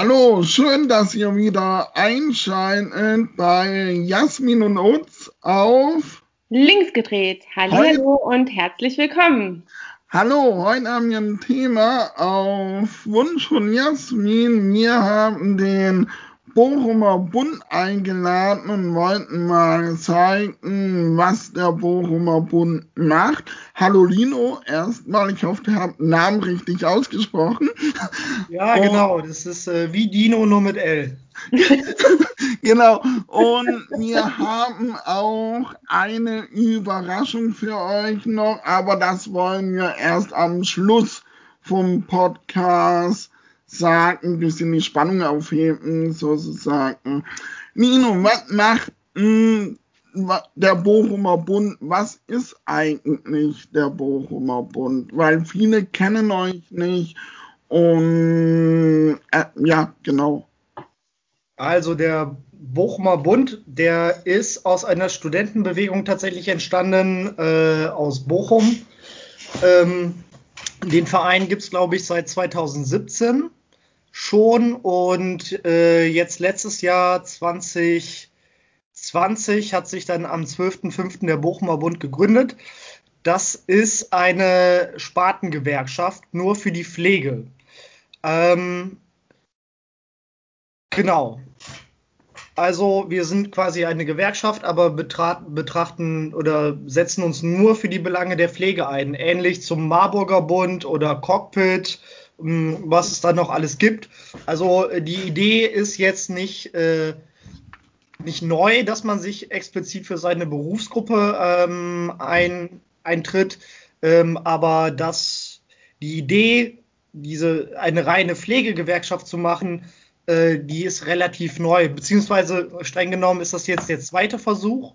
Hallo, schön, dass ihr wieder einschaltet bei Jasmin und Utz auf Links gedreht. Hallo, hallo und herzlich willkommen. Hallo, heute haben wir ein Thema auf Wunsch von Jasmin. Wir haben den Bochumer Bund eingeladen und wollten mal zeigen, was der Bochumer Bund macht. Hallo Lino, erstmal, ich hoffe, ihr habt den Namen richtig ausgesprochen. Ja, und, genau, das ist äh, wie Dino nur mit L. genau, und wir haben auch eine Überraschung für euch noch, aber das wollen wir erst am Schluss vom Podcast sagen, ein bisschen die Spannung aufheben, sozusagen. Nino, was macht mh, der Bochumer Bund? Was ist eigentlich der Bochumer Bund? Weil viele kennen euch nicht und äh, ja, genau. Also der Bochumer Bund, der ist aus einer Studentenbewegung tatsächlich entstanden, äh, aus Bochum. Ähm, den Verein gibt es, glaube ich, seit 2017 schon und äh, jetzt letztes Jahr 2020 hat sich dann am 12.05. der Bochumer Bund gegründet. Das ist eine Spartengewerkschaft nur für die Pflege. Ähm, genau. Also wir sind quasi eine Gewerkschaft, aber betrachten oder setzen uns nur für die Belange der Pflege ein. Ähnlich zum Marburger Bund oder Cockpit was es da noch alles gibt. Also äh, die Idee ist jetzt nicht, äh, nicht neu, dass man sich explizit für seine Berufsgruppe ähm, ein, eintritt, ähm, aber dass die Idee, diese eine reine Pflegegewerkschaft zu machen, äh, die ist relativ neu, beziehungsweise streng genommen ist das jetzt der zweite Versuch.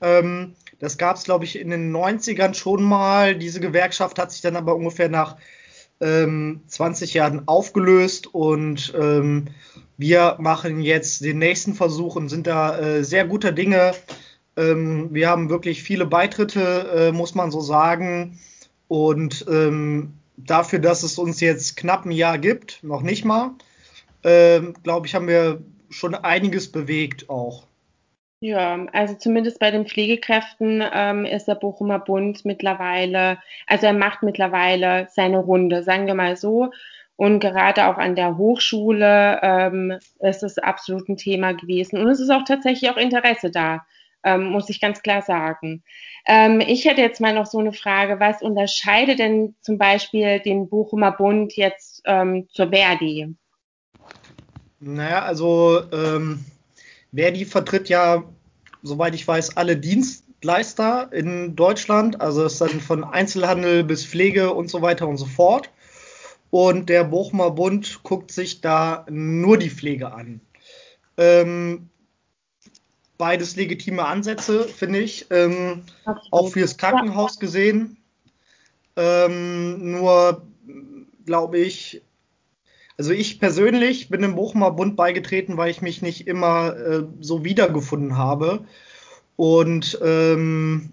Ähm, das gab es, glaube ich, in den 90ern schon mal. Diese Gewerkschaft hat sich dann aber ungefähr nach ähm, 20 Jahren aufgelöst und ähm, wir machen jetzt den nächsten Versuch und sind da äh, sehr guter Dinge. Ähm, wir haben wirklich viele Beitritte, äh, muss man so sagen. Und ähm, dafür, dass es uns jetzt knapp ein Jahr gibt, noch nicht mal, äh, glaube ich, haben wir schon einiges bewegt auch. Ja, also zumindest bei den Pflegekräften ähm, ist der Bochumer Bund mittlerweile, also er macht mittlerweile seine Runde, sagen wir mal so. Und gerade auch an der Hochschule ähm, ist es absolut ein Thema gewesen. Und es ist auch tatsächlich auch Interesse da, ähm, muss ich ganz klar sagen. Ähm, ich hätte jetzt mal noch so eine Frage, was unterscheidet denn zum Beispiel den Bochumer Bund jetzt ähm, zur Verdi? Naja, also ähm, Verdi vertritt ja, soweit ich weiß, alle Dienstleister in Deutschland. Also es ist dann von Einzelhandel bis Pflege und so weiter und so fort. Und der Bochumer Bund guckt sich da nur die Pflege an. Ähm, beides legitime Ansätze, finde ich. Ähm, auch fürs Krankenhaus gesehen. Ähm, nur glaube ich, also ich persönlich bin dem Bochumer Bund beigetreten, weil ich mich nicht immer äh, so wiedergefunden habe. Und ähm,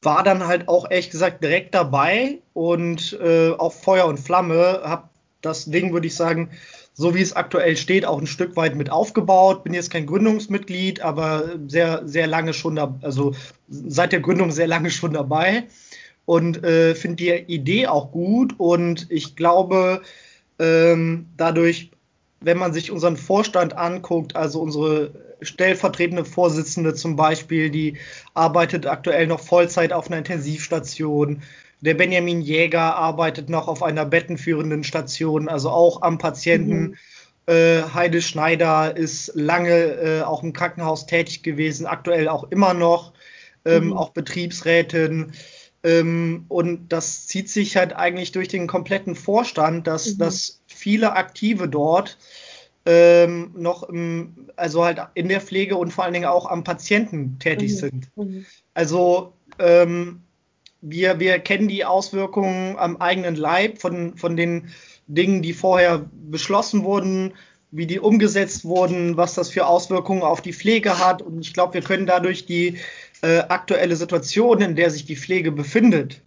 war dann halt auch ehrlich gesagt direkt dabei und äh, auf Feuer und Flamme. Hab das Ding, würde ich sagen, so wie es aktuell steht, auch ein Stück weit mit aufgebaut. Bin jetzt kein Gründungsmitglied, aber sehr, sehr lange schon da, also seit der Gründung sehr lange schon dabei und äh, finde die Idee auch gut. Und ich glaube, ähm, dadurch, wenn man sich unseren Vorstand anguckt, also unsere stellvertretende Vorsitzende zum Beispiel, die arbeitet aktuell noch Vollzeit auf einer Intensivstation. Der Benjamin Jäger arbeitet noch auf einer bettenführenden Station, also auch am Patienten. Mhm. Äh, Heide Schneider ist lange äh, auch im Krankenhaus tätig gewesen, aktuell auch immer noch, ähm, mhm. auch Betriebsrätin. Ähm, und das zieht sich halt eigentlich durch den kompletten Vorstand, dass, mhm. dass viele Aktive dort ähm, noch im, also halt in der Pflege und vor allen Dingen auch am Patienten tätig mhm. sind. Mhm. Also ähm, wir, wir kennen die Auswirkungen am eigenen Leib von, von den Dingen, die vorher beschlossen wurden, wie die umgesetzt wurden, was das für Auswirkungen auf die Pflege hat. Und ich glaube, wir können dadurch die äh, aktuelle Situation, in der sich die Pflege befindet,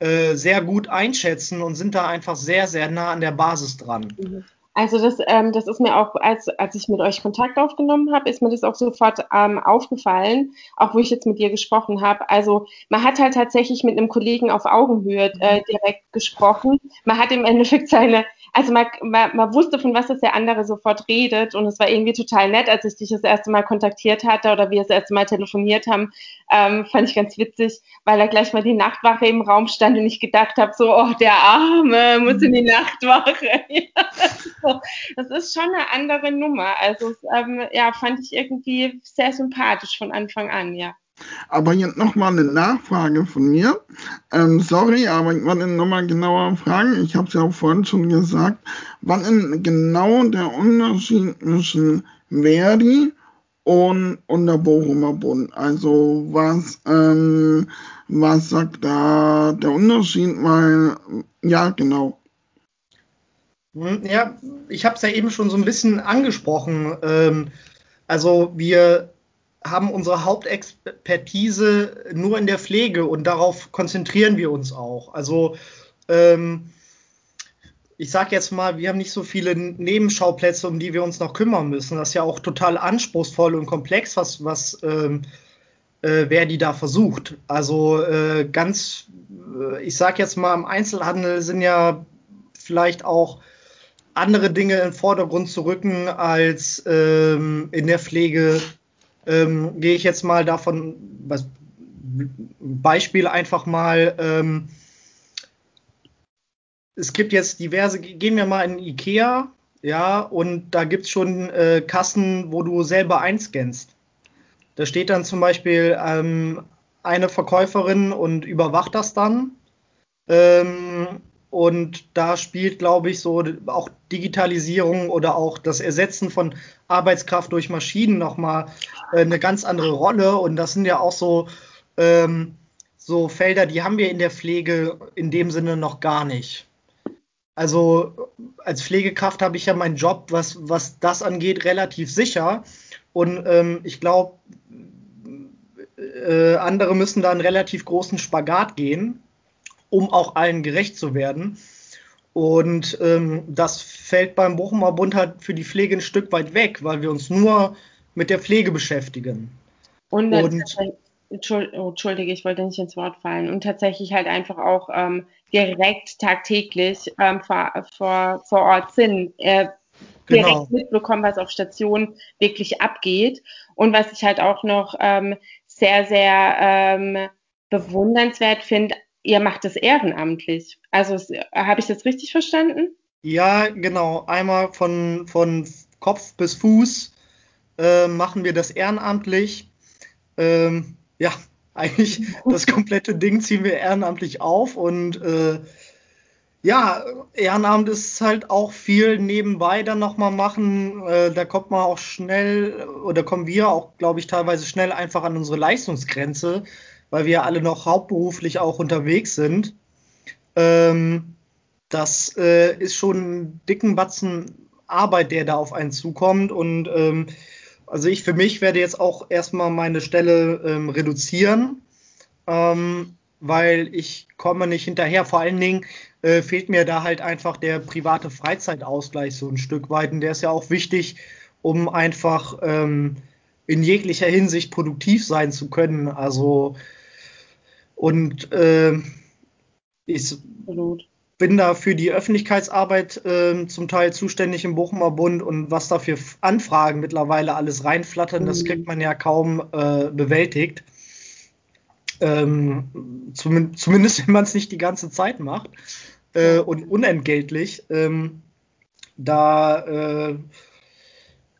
äh, sehr gut einschätzen und sind da einfach sehr, sehr nah an der Basis dran. Mhm. Also das, ähm, das ist mir auch, als, als ich mit euch Kontakt aufgenommen habe, ist mir das auch sofort ähm, aufgefallen, auch wo ich jetzt mit dir gesprochen habe. Also man hat halt tatsächlich mit einem Kollegen auf Augenhöhe äh, direkt gesprochen. Man hat im Endeffekt seine, also man, man, man wusste, von was das der andere sofort redet und es war irgendwie total nett, als ich dich das erste Mal kontaktiert hatte oder wir das erste Mal telefoniert haben, ähm, fand ich ganz witzig, weil da gleich mal die Nachtwache im Raum stand und ich gedacht habe, so, oh, der Arme muss in die Nachtwache. das ist schon eine andere Nummer. Also ähm, ja, fand ich irgendwie sehr sympathisch von Anfang an, ja. Aber jetzt nochmal eine Nachfrage von mir. Ähm, sorry, aber ich wollte nochmal genauer fragen. Ich habe es ja auch vorhin schon gesagt. Was ist genau der Unterschied zwischen Verdi und, und der Bochumer Bund? Also was, ähm, was sagt da der Unterschied? Weil, ja, genau. Hm, ja, ich habe es ja eben schon so ein bisschen angesprochen. Ähm, also wir haben unsere Hauptexpertise nur in der Pflege und darauf konzentrieren wir uns auch. Also ähm, ich sage jetzt mal, wir haben nicht so viele Nebenschauplätze, um die wir uns noch kümmern müssen. Das ist ja auch total anspruchsvoll und komplex, was, was ähm, äh, Verdi da versucht. Also äh, ganz, äh, ich sage jetzt mal, im Einzelhandel sind ja vielleicht auch andere Dinge in den Vordergrund zu rücken als ähm, in der Pflege ähm, gehe ich jetzt mal davon, was, Beispiel einfach mal, ähm, es gibt jetzt diverse, gehen wir mal in Ikea, ja, und da gibt es schon äh, Kassen, wo du selber einscannst. Da steht dann zum Beispiel ähm, eine Verkäuferin und überwacht das dann. Ähm, und da spielt, glaube ich, so auch Digitalisierung oder auch das Ersetzen von Arbeitskraft durch Maschinen nochmal äh, eine ganz andere Rolle. Und das sind ja auch so, ähm, so Felder, die haben wir in der Pflege in dem Sinne noch gar nicht. Also als Pflegekraft habe ich ja meinen Job, was, was das angeht, relativ sicher. Und ähm, ich glaube, äh, andere müssen da einen relativ großen Spagat gehen um auch allen gerecht zu werden. Und ähm, das fällt beim Bochumer Bund halt für die Pflege ein Stück weit weg, weil wir uns nur mit der Pflege beschäftigen. Und, und oh, Entschuldige, ich wollte nicht ins Wort fallen. Und tatsächlich halt einfach auch ähm, direkt tagtäglich ähm, vor, vor, vor Ort sind. Äh, direkt genau. mitbekommen, was auf Station wirklich abgeht. Und was ich halt auch noch ähm, sehr, sehr ähm, bewundernswert finde, ihr macht das ehrenamtlich. Also habe ich das richtig verstanden? Ja, genau. Einmal von, von Kopf bis Fuß äh, machen wir das ehrenamtlich. Ähm, ja, eigentlich das komplette Ding ziehen wir ehrenamtlich auf und äh, ja, Ehrenamt ist halt auch viel nebenbei dann nochmal machen. Äh, da kommt man auch schnell oder kommen wir auch, glaube ich, teilweise schnell einfach an unsere Leistungsgrenze, weil wir alle noch hauptberuflich auch unterwegs sind. Ähm, das äh, ist schon ein dicken Batzen Arbeit, der da auf einen zukommt. Und ähm, also ich für mich werde jetzt auch erstmal meine Stelle ähm, reduzieren, ähm, weil ich komme nicht hinterher. Vor allen Dingen äh, fehlt mir da halt einfach der private Freizeitausgleich so ein Stück weit. Und der ist ja auch wichtig, um einfach ähm, in jeglicher Hinsicht produktiv sein zu können. Also und äh, ich Absolut. bin da für die Öffentlichkeitsarbeit äh, zum Teil zuständig im Bochumer Bund und was da für Anfragen mittlerweile alles reinflattern, mhm. das kriegt man ja kaum äh, bewältigt. Ähm, zum, zumindest wenn man es nicht die ganze Zeit macht äh, und unentgeltlich. Ähm, da äh,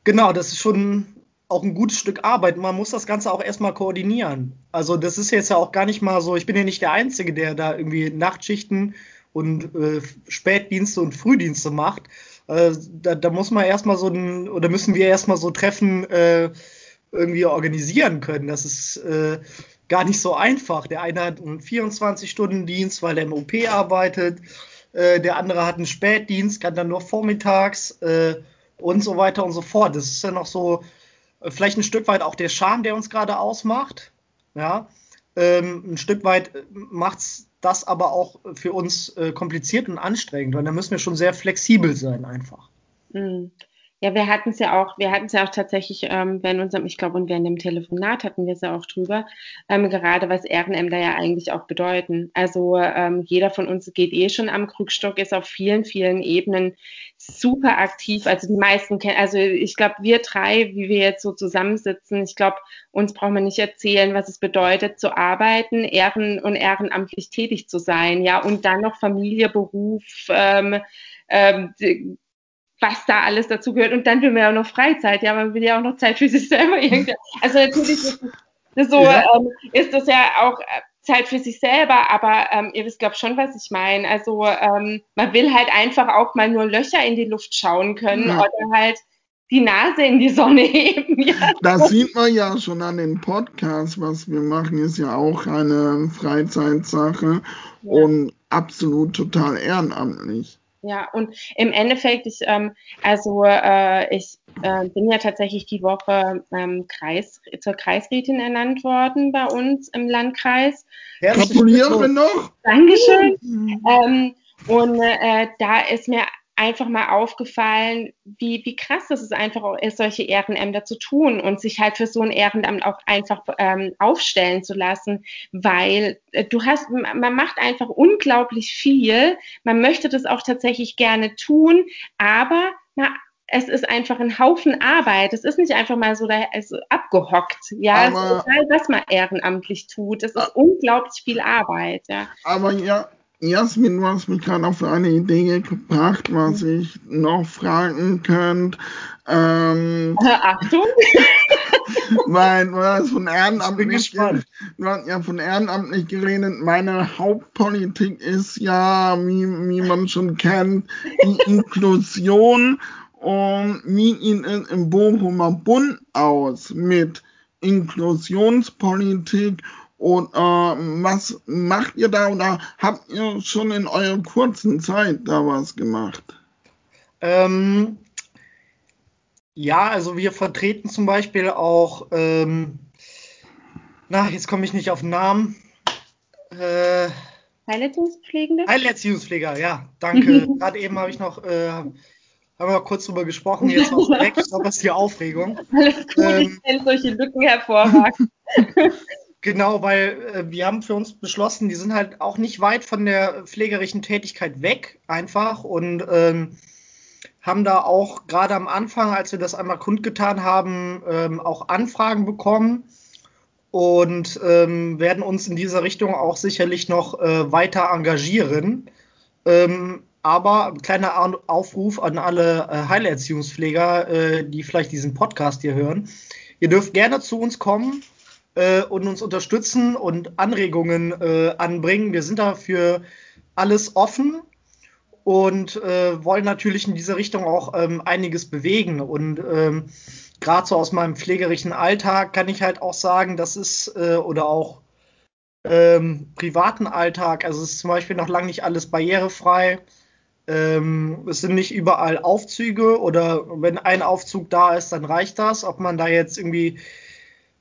genau, das ist schon auch ein gutes Stück Arbeit. Man muss das Ganze auch erstmal koordinieren. Also das ist jetzt ja auch gar nicht mal so, ich bin ja nicht der Einzige, der da irgendwie Nachtschichten und äh, Spätdienste und Frühdienste macht. Äh, da, da, muss man erstmal so ein, oder müssen wir erstmal so Treffen äh, irgendwie organisieren können. Das ist äh, gar nicht so einfach. Der eine hat einen 24-Stunden-Dienst, weil er im OP arbeitet. Äh, der andere hat einen Spätdienst, kann dann nur vormittags äh, und so weiter und so fort. Das ist ja noch so vielleicht ein Stück weit auch der Charme, der uns gerade ausmacht. Ja, ähm, ein Stück weit macht das aber auch für uns äh, kompliziert und anstrengend, weil da müssen wir schon sehr flexibel sein einfach. Mhm. Ja, wir hatten es ja auch, wir hatten es ja auch tatsächlich ähm, während unserem, ich glaube, und während dem Telefonat hatten wir es ja auch drüber, ähm, gerade was Ehrenämter ja eigentlich auch bedeuten. Also ähm, jeder von uns geht eh schon am Krückstock, ist auf vielen, vielen Ebenen super aktiv. Also die meisten kennen, also ich glaube, wir drei, wie wir jetzt so zusammensitzen, ich glaube, uns braucht man nicht erzählen, was es bedeutet, zu arbeiten, ehren und ehrenamtlich tätig zu sein, ja, und dann noch Familie, Beruf, ähm, ähm, was da alles dazu gehört. Und dann will man ja auch noch Freizeit, ja, man will ja auch noch Zeit für sich selber irgendwie. Also natürlich ist das so, ja. ähm, ist das ja auch äh, Zeit für sich selber, aber ähm, ihr wisst, glaube schon, was ich meine. Also ähm, man will halt einfach auch mal nur Löcher in die Luft schauen können ja. oder halt die Nase in die Sonne heben. Ja. Das sieht man ja schon an den Podcasts, was wir machen, ist ja auch eine Freizeitsache und absolut total ehrenamtlich. Ja, und im Endeffekt, ich, ähm, also äh, ich äh, bin ja tatsächlich die Woche ähm, Kreis, zur Kreisrätin ernannt worden bei uns im Landkreis. Gratuliere noch! Dankeschön. Mhm. Ähm, und äh, da ist mir einfach mal aufgefallen, wie, wie krass das ist, einfach auch ist, solche Ehrenämter zu tun und sich halt für so ein Ehrenamt auch einfach ähm, aufstellen zu lassen, weil äh, du hast, man macht einfach unglaublich viel, man möchte das auch tatsächlich gerne tun, aber na, es ist einfach ein Haufen Arbeit. Es ist nicht einfach mal so da, also abgehockt. Ja, aber, es ist egal, was man ehrenamtlich tut. Es ist ah. unglaublich viel Arbeit. Ja. Aber ja, Jasmin, du hast mich gerade auf eine Idee gebracht, was ich noch fragen könnte. Ähm, Achtung! weil du hast von ehrenamtlich, du hast ja von ehrenamtlich geredet. Meine Hauptpolitik ist ja, wie, wie man schon kennt, die Inklusion. Und wie es im Bochumer Bund aus mit Inklusionspolitik und äh, was macht ihr da oder habt ihr schon in eurer kurzen Zeit da was gemacht? Ähm, ja, also wir vertreten zum Beispiel auch, ähm, na, jetzt komme ich nicht auf den Namen. Äh, Heilerziehungspflegende? Heilerziehungspfleger, ja, danke. Gerade eben habe ich noch, äh, haben wir kurz drüber gesprochen, jetzt auch ich glaube, das ist die Aufregung. Alles gut, ähm, ich kenne solche Lücken hervorragend. Genau, weil äh, wir haben für uns beschlossen, die sind halt auch nicht weit von der pflegerischen Tätigkeit weg, einfach und ähm, haben da auch gerade am Anfang, als wir das einmal kundgetan haben, ähm, auch Anfragen bekommen und ähm, werden uns in dieser Richtung auch sicherlich noch äh, weiter engagieren. Ähm, aber kleiner Aufruf an alle äh, Heilerziehungspfleger, äh, die vielleicht diesen Podcast hier hören. Ihr dürft gerne zu uns kommen äh, und uns unterstützen und Anregungen äh, anbringen. Wir sind dafür alles offen und äh, wollen natürlich in dieser Richtung auch ähm, einiges bewegen. Und ähm, gerade so aus meinem pflegerischen Alltag kann ich halt auch sagen, das ist äh, oder auch ähm, privaten Alltag, also es ist zum Beispiel noch lange nicht alles barrierefrei. Ähm, es sind nicht überall Aufzüge oder wenn ein Aufzug da ist, dann reicht das. Ob man da jetzt irgendwie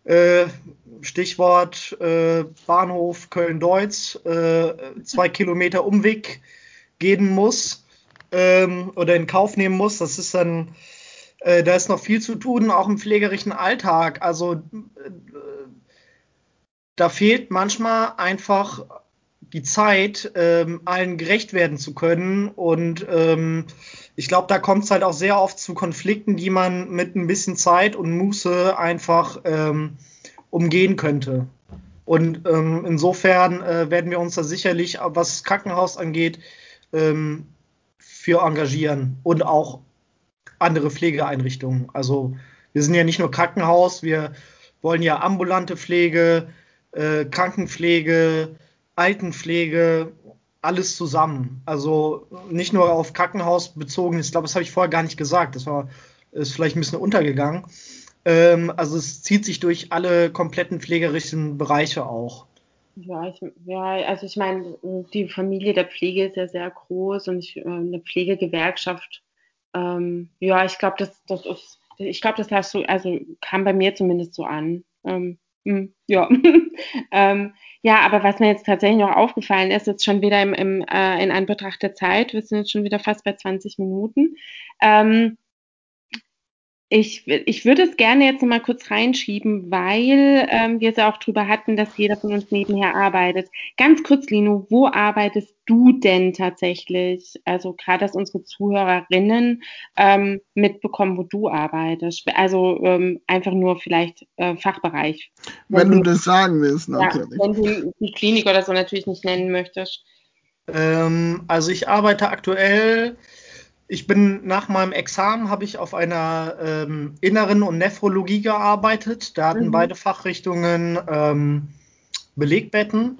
äh, Stichwort äh, Bahnhof Köln-Deutz, äh, zwei Kilometer Umweg gehen muss ähm, oder in Kauf nehmen muss. Das ist dann, äh, da ist noch viel zu tun, auch im pflegerischen Alltag. Also äh, da fehlt manchmal einfach die Zeit, ähm, allen gerecht werden zu können. Und ähm, ich glaube, da kommt es halt auch sehr oft zu Konflikten, die man mit ein bisschen Zeit und Muße einfach ähm, umgehen könnte. Und ähm, insofern äh, werden wir uns da sicherlich, was Krankenhaus angeht, ähm, für engagieren und auch andere Pflegeeinrichtungen. Also wir sind ja nicht nur Krankenhaus, wir wollen ja ambulante Pflege, äh, Krankenpflege, Altenpflege, alles zusammen. Also nicht nur auf Krankenhaus bezogen. Ich glaube, das habe ich vorher gar nicht gesagt. Das war ist vielleicht ein bisschen untergegangen. Ähm, also es zieht sich durch alle kompletten pflegerischen Bereiche auch. Ja, ich, ja, also ich meine, die Familie der Pflege ist ja sehr groß und ich, äh, eine Pflegegewerkschaft, ähm, ja, ich glaube, das, das ist, ich glaube, das hast du, also kam bei mir zumindest so an. Ähm, Hm, ja. ähm, ja, aber was mir jetzt tatsächlich noch aufgefallen ist, jetzt schon wieder im, im, äh, in Anbetracht der Zeit, wir sind jetzt schon wieder fast bei 20 Minuten. Ähm, ich, ich würde es gerne jetzt noch mal kurz reinschieben, weil ähm, wir es ja auch drüber hatten, dass jeder von uns nebenher arbeitet. Ganz kurz, Lino, wo arbeitest du denn tatsächlich? Also gerade, dass unsere Zuhörerinnen ähm, mitbekommen, wo du arbeitest. Also ähm, einfach nur vielleicht äh, Fachbereich. Wenn, wenn du das sagen willst, natürlich. Ja, wenn du die Klinik oder so natürlich nicht nennen möchtest. Ähm, also ich arbeite aktuell ich bin nach meinem Examen habe ich auf einer ähm, Inneren und Nephrologie gearbeitet. Da hatten mhm. beide Fachrichtungen ähm, Belegbetten,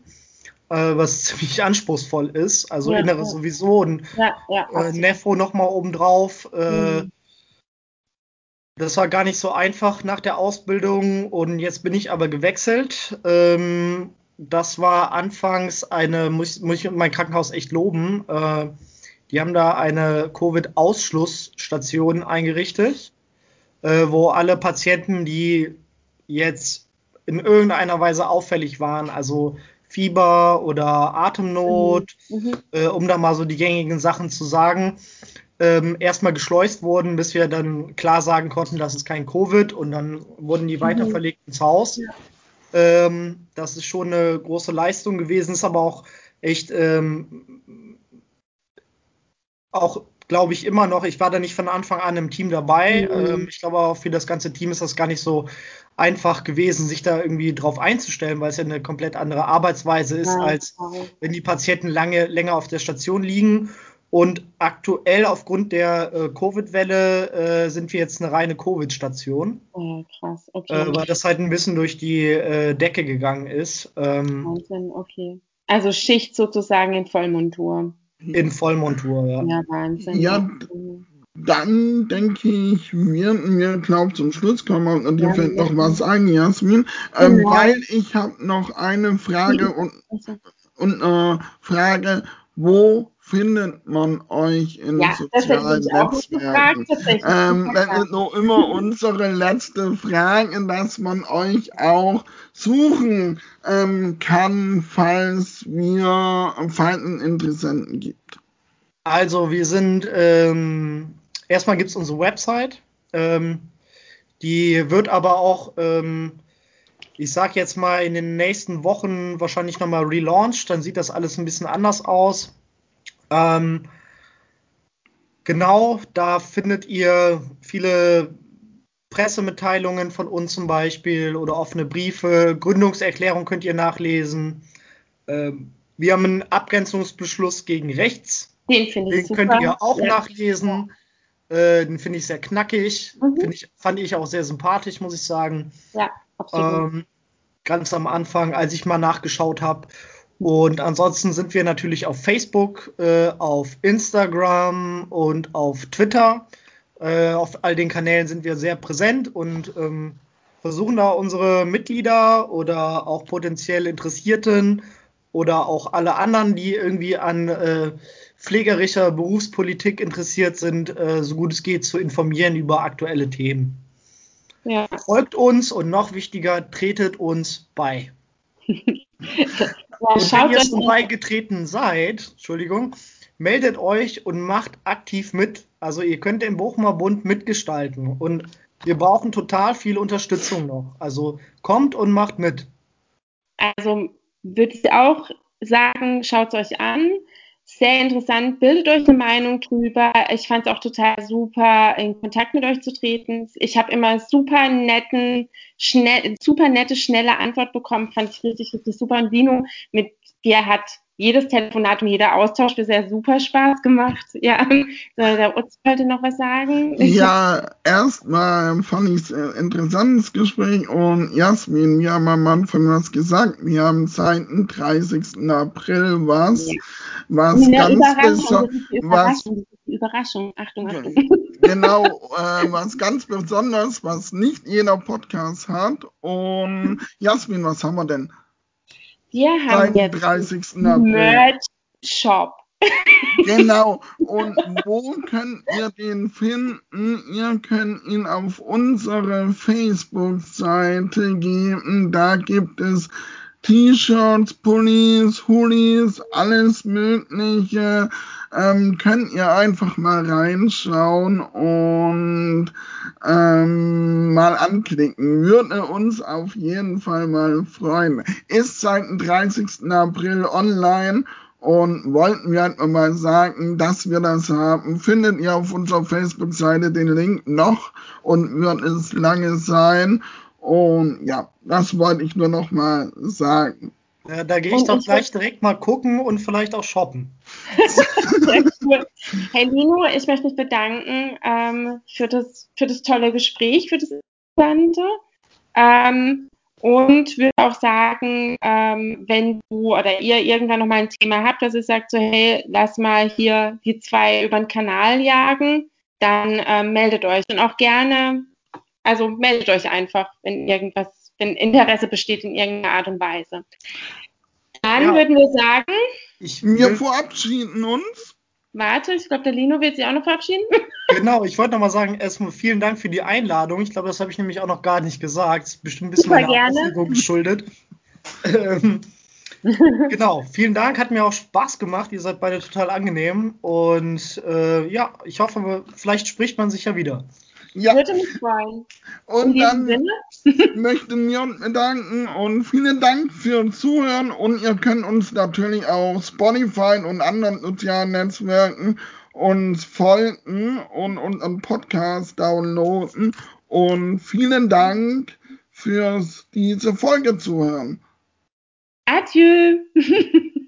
äh, was ziemlich anspruchsvoll ist. Also ja, Innere ja. sowieso und ja, äh, Nephro nochmal obendrauf. Äh, mhm. Das war gar nicht so einfach nach der Ausbildung und jetzt bin ich aber gewechselt. Ähm, das war anfangs eine, muss, muss ich mein Krankenhaus echt loben äh, die haben da eine Covid-Ausschlussstation eingerichtet, äh, wo alle Patienten, die jetzt in irgendeiner Weise auffällig waren, also Fieber oder Atemnot, mhm. mhm. äh, um da mal so die gängigen Sachen zu sagen, ähm, erstmal geschleust wurden, bis wir dann klar sagen konnten, das ist kein Covid und dann wurden die mhm. weiterverlegt ins Haus. Ja. Ähm, das ist schon eine große Leistung gewesen, ist aber auch echt ähm, auch, glaube ich, immer noch, ich war da nicht von Anfang an im Team dabei. Mhm. Ähm, ich glaube auch für das ganze Team ist das gar nicht so einfach gewesen, sich da irgendwie drauf einzustellen, weil es ja eine komplett andere Arbeitsweise ist, ja, als wenn die Patienten lange, länger auf der Station liegen. Und aktuell aufgrund der äh, Covid-Welle äh, sind wir jetzt eine reine Covid-Station. Oh, krass, okay. Äh, weil das halt ein bisschen durch die äh, Decke gegangen ist. Ähm, Wahnsinn, okay. Also Schicht sozusagen in Vollmontur. In Vollmontur, ja. Ja, Wahnsinn. Ja, dann denke ich, wir, wir glauben zum Schluss kommen und dir ja, fällt noch was ein, Jasmin, ähm, genau. weil ich habe noch eine Frage und, und eine Frage, wo findet man euch in ja, sozialen Netzwerken? Ähm, das ist noch immer unsere letzte Frage, dass man euch auch suchen ähm, kann, falls wir falls es Interessenten gibt. Also wir sind ähm, erstmal gibt es unsere Website, ähm, die wird aber auch ähm, ich sag jetzt mal in den nächsten Wochen wahrscheinlich nochmal relaunched, dann sieht das alles ein bisschen anders aus. Ähm, genau, da findet ihr viele Pressemitteilungen von uns zum Beispiel oder offene Briefe, Gründungserklärung könnt ihr nachlesen. Ähm, wir haben einen Abgrenzungsbeschluss gegen rechts. Den finde ich Den super. könnt ihr auch ja. nachlesen. Äh, den finde ich sehr knackig. Mhm. Ich, fand ich auch sehr sympathisch, muss ich sagen. Ja, absolut. Ähm, ganz am Anfang, als ich mal nachgeschaut habe. Und ansonsten sind wir natürlich auf Facebook, äh, auf Instagram und auf Twitter. Äh, auf all den Kanälen sind wir sehr präsent und ähm, versuchen da unsere Mitglieder oder auch potenziell Interessierten oder auch alle anderen, die irgendwie an äh, pflegerischer Berufspolitik interessiert sind, äh, so gut es geht, zu informieren über aktuelle Themen. Ja. Folgt uns und noch wichtiger, tretet uns bei. Ja, und wenn ihr schon beigetreten seid, Entschuldigung, meldet euch und macht aktiv mit. Also ihr könnt den Bochumer Bund mitgestalten und wir brauchen total viel Unterstützung noch. Also kommt und macht mit. Also würde ich auch sagen, schaut es euch an sehr interessant. Bildet euch eine Meinung drüber. Ich fand es auch total super, in Kontakt mit euch zu treten. Ich habe immer super netten, schnell, super nette, schnelle Antwort bekommen. Fand ich richtig, richtig super. Und Dino, mit dir hat jedes Telefonat und jeder Austausch bisher super Spaß gemacht. Ja, soll der Utz heute noch was sagen? Ja, erstmal fand ich es ein interessantes Gespräch und Jasmin, wir haben am Anfang was gesagt. Wir haben seit dem 30. April was, ja. was Eine ganz besonders. Überraschung, Überraschung, Achtung, Achtung. Genau, äh, was ganz besonders, was nicht jeder Podcast hat. Und Jasmin, was haben wir denn? Wir haben jetzt 30. Merch Shop. genau. Und wo könnt ihr den finden? Ihr könnt ihn auf unsere Facebook-Seite geben. Da gibt es T-Shirts, Pullis, Hoodies, alles Mögliche. Ähm, könnt ihr einfach mal reinschauen und ähm, mal anklicken. Würde uns auf jeden Fall mal freuen. Ist seit dem 30. April online und wollten wir einfach mal sagen, dass wir das haben. Findet ihr auf unserer Facebook-Seite den Link noch und wird es lange sein. Und ja, das wollte ich nur noch mal sagen. Ja, da gehe ich und doch ich gleich direkt mal gucken und vielleicht auch shoppen. Sehr cool. Hey Lino, ich möchte mich bedanken ähm, für, das, für das tolle Gespräch, für das Interessante. Ähm, und würde auch sagen, ähm, wenn du oder ihr irgendwann nochmal ein Thema habt, dass ihr sagt, so hey, lass mal hier die zwei über den Kanal jagen, dann ähm, meldet euch. Und auch gerne also meldet euch einfach, wenn irgendwas, wenn Interesse besteht in irgendeiner Art und Weise. Dann ja. würden wir sagen, ich, wir verabschieden uns. Warte, ich glaube, der Lino wird sich auch noch verabschieden. Genau, ich wollte nochmal sagen, erstmal vielen Dank für die Einladung. Ich glaube, das habe ich nämlich auch noch gar nicht gesagt. Das ist bestimmt ein bisschen Super meiner Aufregung geschuldet. ähm, genau, vielen Dank, hat mir auch Spaß gemacht. Ihr seid beide total angenehm. Und äh, ja, ich hoffe, vielleicht spricht man sich ja wieder. Ja. Würde mich freuen. Und dann möchten wir uns bedanken und vielen Dank fürs Zuhören und ihr könnt uns natürlich auf Spotify und anderen sozialen Netzwerken uns folgen und unseren Podcast downloaden und vielen Dank fürs diese Folge zuhören. Adieu.